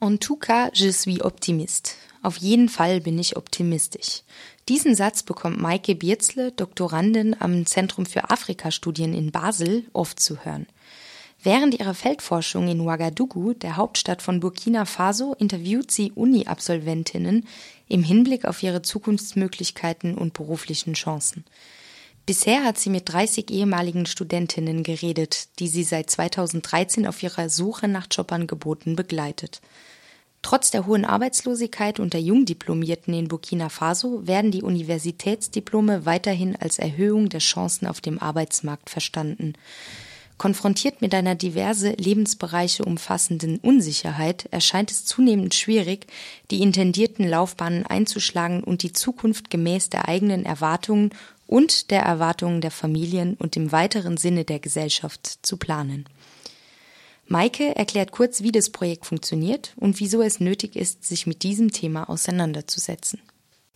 En tout cas, je suis optimiste. Auf jeden Fall bin ich optimistisch. Diesen Satz bekommt Maike Bierzle, Doktorandin am Zentrum für Afrikastudien in Basel, oft zu hören. Während ihrer Feldforschung in Ouagadougou, der Hauptstadt von Burkina Faso, interviewt sie Uni-Absolventinnen im Hinblick auf ihre Zukunftsmöglichkeiten und beruflichen Chancen. Bisher hat sie mit 30 ehemaligen Studentinnen geredet, die sie seit 2013 auf ihrer Suche nach Jobangeboten begleitet. Trotz der hohen Arbeitslosigkeit unter Jungdiplomierten in Burkina Faso werden die Universitätsdiplome weiterhin als Erhöhung der Chancen auf dem Arbeitsmarkt verstanden. Konfrontiert mit einer diverse Lebensbereiche umfassenden Unsicherheit erscheint es zunehmend schwierig, die intendierten Laufbahnen einzuschlagen und die Zukunft gemäß der eigenen Erwartungen und der Erwartungen der Familien und im weiteren Sinne der Gesellschaft zu planen. Maike erklärt kurz, wie das Projekt funktioniert und wieso es nötig ist, sich mit diesem Thema auseinanderzusetzen.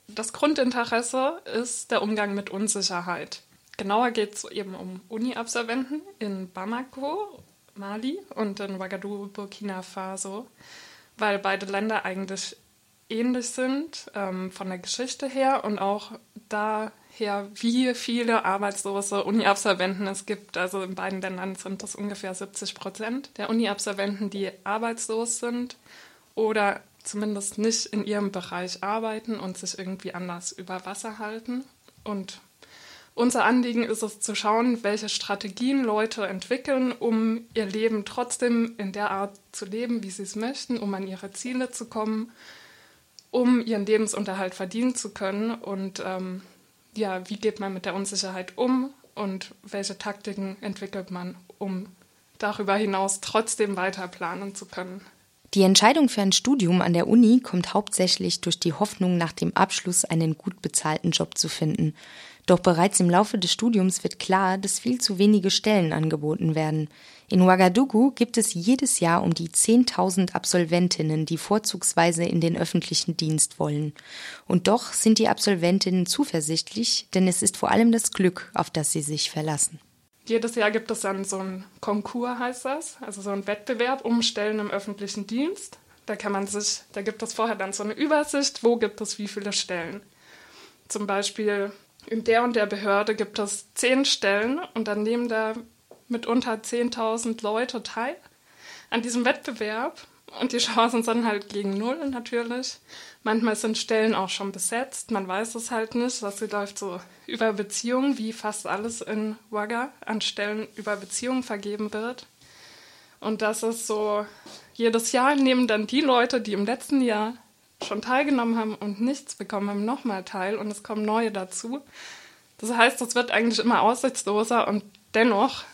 Das Grundinteresse ist der Umgang mit Unsicherheit. Genauer geht es eben um Uni-Absolventen in Bamako, Mali und in Ouagadougou, Burkina Faso, weil beide Länder eigentlich ähnlich sind ähm, von der Geschichte her und auch da her, wie viele arbeitslose Uni-Absolventen es gibt. Also in beiden Ländern sind das ungefähr 70 Prozent der Uni-Absolventen, die arbeitslos sind oder zumindest nicht in ihrem Bereich arbeiten und sich irgendwie anders über Wasser halten. Und unser Anliegen ist es zu schauen, welche Strategien Leute entwickeln, um ihr Leben trotzdem in der Art zu leben, wie sie es möchten, um an ihre Ziele zu kommen, um ihren Lebensunterhalt verdienen zu können und ähm, ja, wie geht man mit der Unsicherheit um und welche Taktiken entwickelt man, um darüber hinaus trotzdem weiter planen zu können. Die Entscheidung für ein Studium an der Uni kommt hauptsächlich durch die Hoffnung, nach dem Abschluss einen gut bezahlten Job zu finden. Doch bereits im Laufe des Studiums wird klar, dass viel zu wenige Stellen angeboten werden. In Ouagadougou gibt es jedes Jahr um die 10.000 Absolventinnen, die vorzugsweise in den öffentlichen Dienst wollen. Und doch sind die Absolventinnen zuversichtlich, denn es ist vor allem das Glück, auf das sie sich verlassen. Jedes Jahr gibt es dann so einen Konkurs, heißt das, also so einen Wettbewerb um Stellen im öffentlichen Dienst. Da kann man sich, da gibt es vorher dann so eine Übersicht, wo gibt es wie viele Stellen. Zum Beispiel in der und der Behörde gibt es zehn Stellen und dann nehmen da mitunter 10.000 Leute teil an diesem Wettbewerb und die Chancen sind halt gegen Null natürlich. Manchmal sind Stellen auch schon besetzt, man weiß es halt nicht. Das läuft so über Beziehungen, wie fast alles in Wagga an Stellen über Beziehungen vergeben wird. Und das ist so, jedes Jahr nehmen dann die Leute, die im letzten Jahr schon teilgenommen haben und nichts bekommen haben, nochmal teil und es kommen neue dazu. Das heißt, es wird eigentlich immer aussichtsloser und dennoch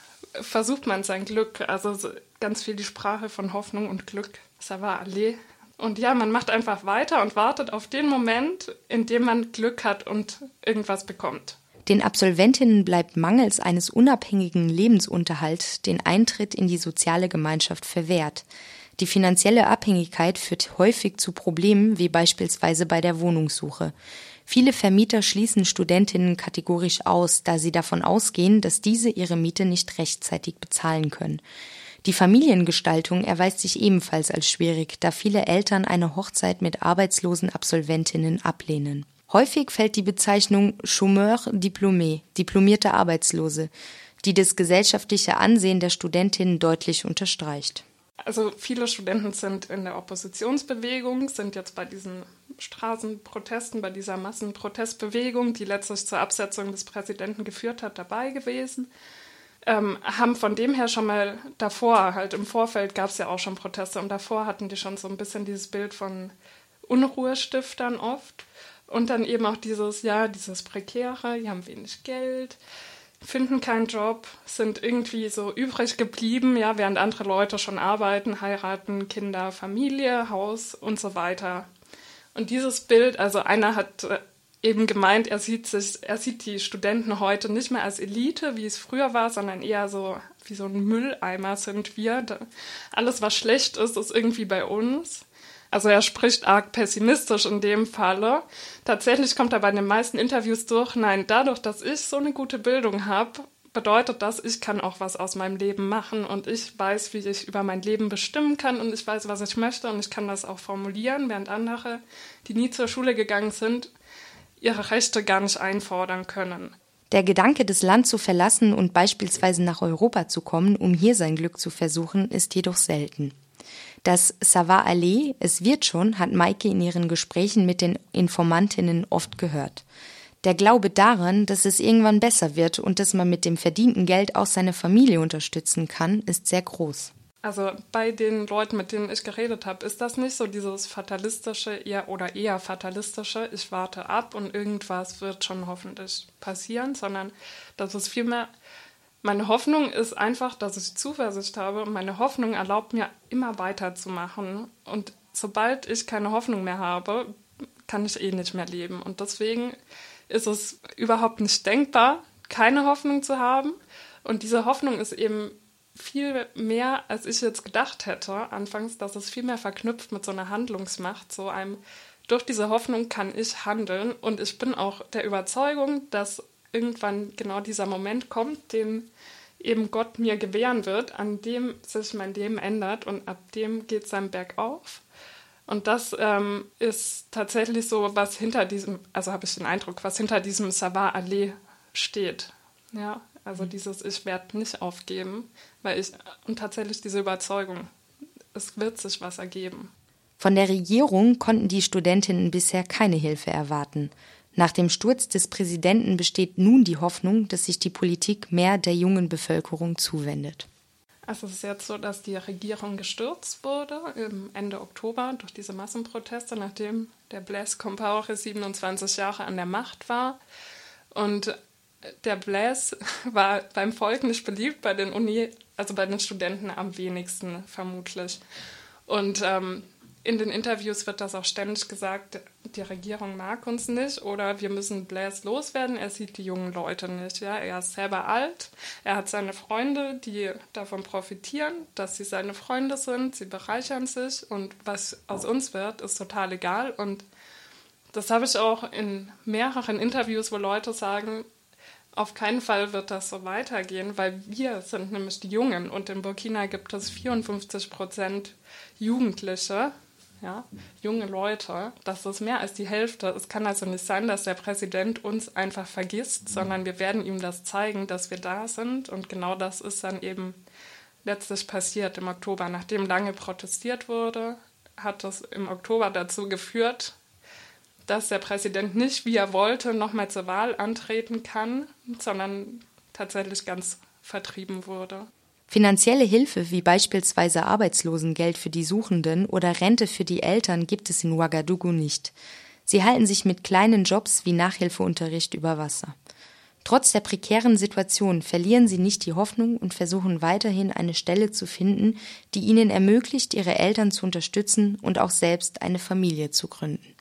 versucht man sein Glück. Also ganz viel die Sprache von Hoffnung und Glück. Ça va aller. Und ja, man macht einfach weiter und wartet auf den Moment, in dem man Glück hat und irgendwas bekommt. Den Absolventinnen bleibt mangels eines unabhängigen Lebensunterhalts den Eintritt in die soziale Gemeinschaft verwehrt. Die finanzielle Abhängigkeit führt häufig zu Problemen wie beispielsweise bei der Wohnungssuche. Viele Vermieter schließen Studentinnen kategorisch aus, da sie davon ausgehen, dass diese ihre Miete nicht rechtzeitig bezahlen können. Die Familiengestaltung erweist sich ebenfalls als schwierig, da viele Eltern eine Hochzeit mit arbeitslosen Absolventinnen ablehnen. Häufig fällt die Bezeichnung Chômeur diplômé, diplomierte Arbeitslose, die das gesellschaftliche Ansehen der Studentinnen deutlich unterstreicht. Also viele Studenten sind in der Oppositionsbewegung, sind jetzt bei diesen Straßenprotesten, bei dieser Massenprotestbewegung, die letztlich zur Absetzung des Präsidenten geführt hat, dabei gewesen. Ähm, haben von dem her schon mal davor, halt im Vorfeld gab es ja auch schon Proteste und davor hatten die schon so ein bisschen dieses Bild von Unruhestiftern oft und dann eben auch dieses, ja, dieses Prekäre, die haben wenig Geld, finden keinen Job, sind irgendwie so übrig geblieben, ja, während andere Leute schon arbeiten, heiraten, Kinder, Familie, Haus und so weiter. Und dieses Bild, also einer hat äh, eben gemeint, er sieht sich, er sieht die Studenten heute nicht mehr als Elite, wie es früher war, sondern eher so wie so ein Mülleimer sind wir. Alles, was schlecht ist, ist irgendwie bei uns. Also er spricht arg pessimistisch in dem Falle. Tatsächlich kommt er bei den meisten Interviews durch, nein, dadurch, dass ich so eine gute Bildung habe, bedeutet das, ich kann auch was aus meinem Leben machen und ich weiß, wie ich über mein Leben bestimmen kann und ich weiß, was ich möchte und ich kann das auch formulieren, während andere, die nie zur Schule gegangen sind, ihre Rechte gar nicht einfordern können. Der Gedanke, das Land zu verlassen und beispielsweise nach Europa zu kommen, um hier sein Glück zu versuchen, ist jedoch selten. Das Savoir aller, es wird schon, hat Maike in ihren Gesprächen mit den Informantinnen oft gehört. Der Glaube daran, dass es irgendwann besser wird und dass man mit dem verdienten Geld auch seine Familie unterstützen kann, ist sehr groß. Also bei den Leuten, mit denen ich geredet habe, ist das nicht so dieses fatalistische eher oder eher fatalistische, ich warte ab und irgendwas wird schon hoffentlich passieren, sondern das ist vielmehr, meine Hoffnung ist einfach, dass ich Zuversicht habe und meine Hoffnung erlaubt mir immer weiterzumachen und sobald ich keine Hoffnung mehr habe, kann ich eh nicht mehr leben und deswegen ist es überhaupt nicht denkbar, keine Hoffnung zu haben. Und diese Hoffnung ist eben viel mehr, als ich jetzt gedacht hätte, anfangs, dass es viel mehr verknüpft mit so einer Handlungsmacht, so einem, durch diese Hoffnung kann ich handeln. Und ich bin auch der Überzeugung, dass irgendwann genau dieser Moment kommt, den eben Gott mir gewähren wird, an dem sich mein Leben ändert und ab dem geht es dann bergauf. Und das ähm, ist tatsächlich so, was hinter diesem, also habe ich den Eindruck, was hinter diesem Savoir aller steht. Ja, also mhm. dieses Ich werde nicht aufgeben, weil ich, und tatsächlich diese Überzeugung, es wird sich was ergeben. Von der Regierung konnten die Studentinnen bisher keine Hilfe erwarten. Nach dem Sturz des Präsidenten besteht nun die Hoffnung, dass sich die Politik mehr der jungen Bevölkerung zuwendet. Also es ist jetzt so, dass die Regierung gestürzt wurde Ende Oktober durch diese Massenproteste, nachdem der Blaise Compaore 27 Jahre an der Macht war. Und der Blaise war beim Volk nicht beliebt, bei den Uni, also bei den Studenten am wenigsten vermutlich. Und ähm, in den Interviews wird das auch ständig gesagt, die Regierung mag uns nicht oder wir müssen Blaise loswerden. Er sieht die jungen Leute nicht. Ja? Er ist selber alt, er hat seine Freunde, die davon profitieren, dass sie seine Freunde sind, sie bereichern sich und was aus uns wird, ist total egal. Und das habe ich auch in mehreren Interviews, wo Leute sagen, auf keinen Fall wird das so weitergehen, weil wir sind nämlich die Jungen und in Burkina gibt es 54 Prozent Jugendliche, ja, junge Leute, das ist mehr als die Hälfte. Es kann also nicht sein, dass der Präsident uns einfach vergisst, sondern wir werden ihm das zeigen, dass wir da sind. Und genau das ist dann eben letztlich passiert im Oktober. Nachdem lange protestiert wurde, hat das im Oktober dazu geführt, dass der Präsident nicht, wie er wollte, nochmal zur Wahl antreten kann, sondern tatsächlich ganz vertrieben wurde. Finanzielle Hilfe wie beispielsweise Arbeitslosengeld für die Suchenden oder Rente für die Eltern gibt es in Ouagadougou nicht. Sie halten sich mit kleinen Jobs wie Nachhilfeunterricht über Wasser. Trotz der prekären Situation verlieren sie nicht die Hoffnung und versuchen weiterhin eine Stelle zu finden, die ihnen ermöglicht, ihre Eltern zu unterstützen und auch selbst eine Familie zu gründen.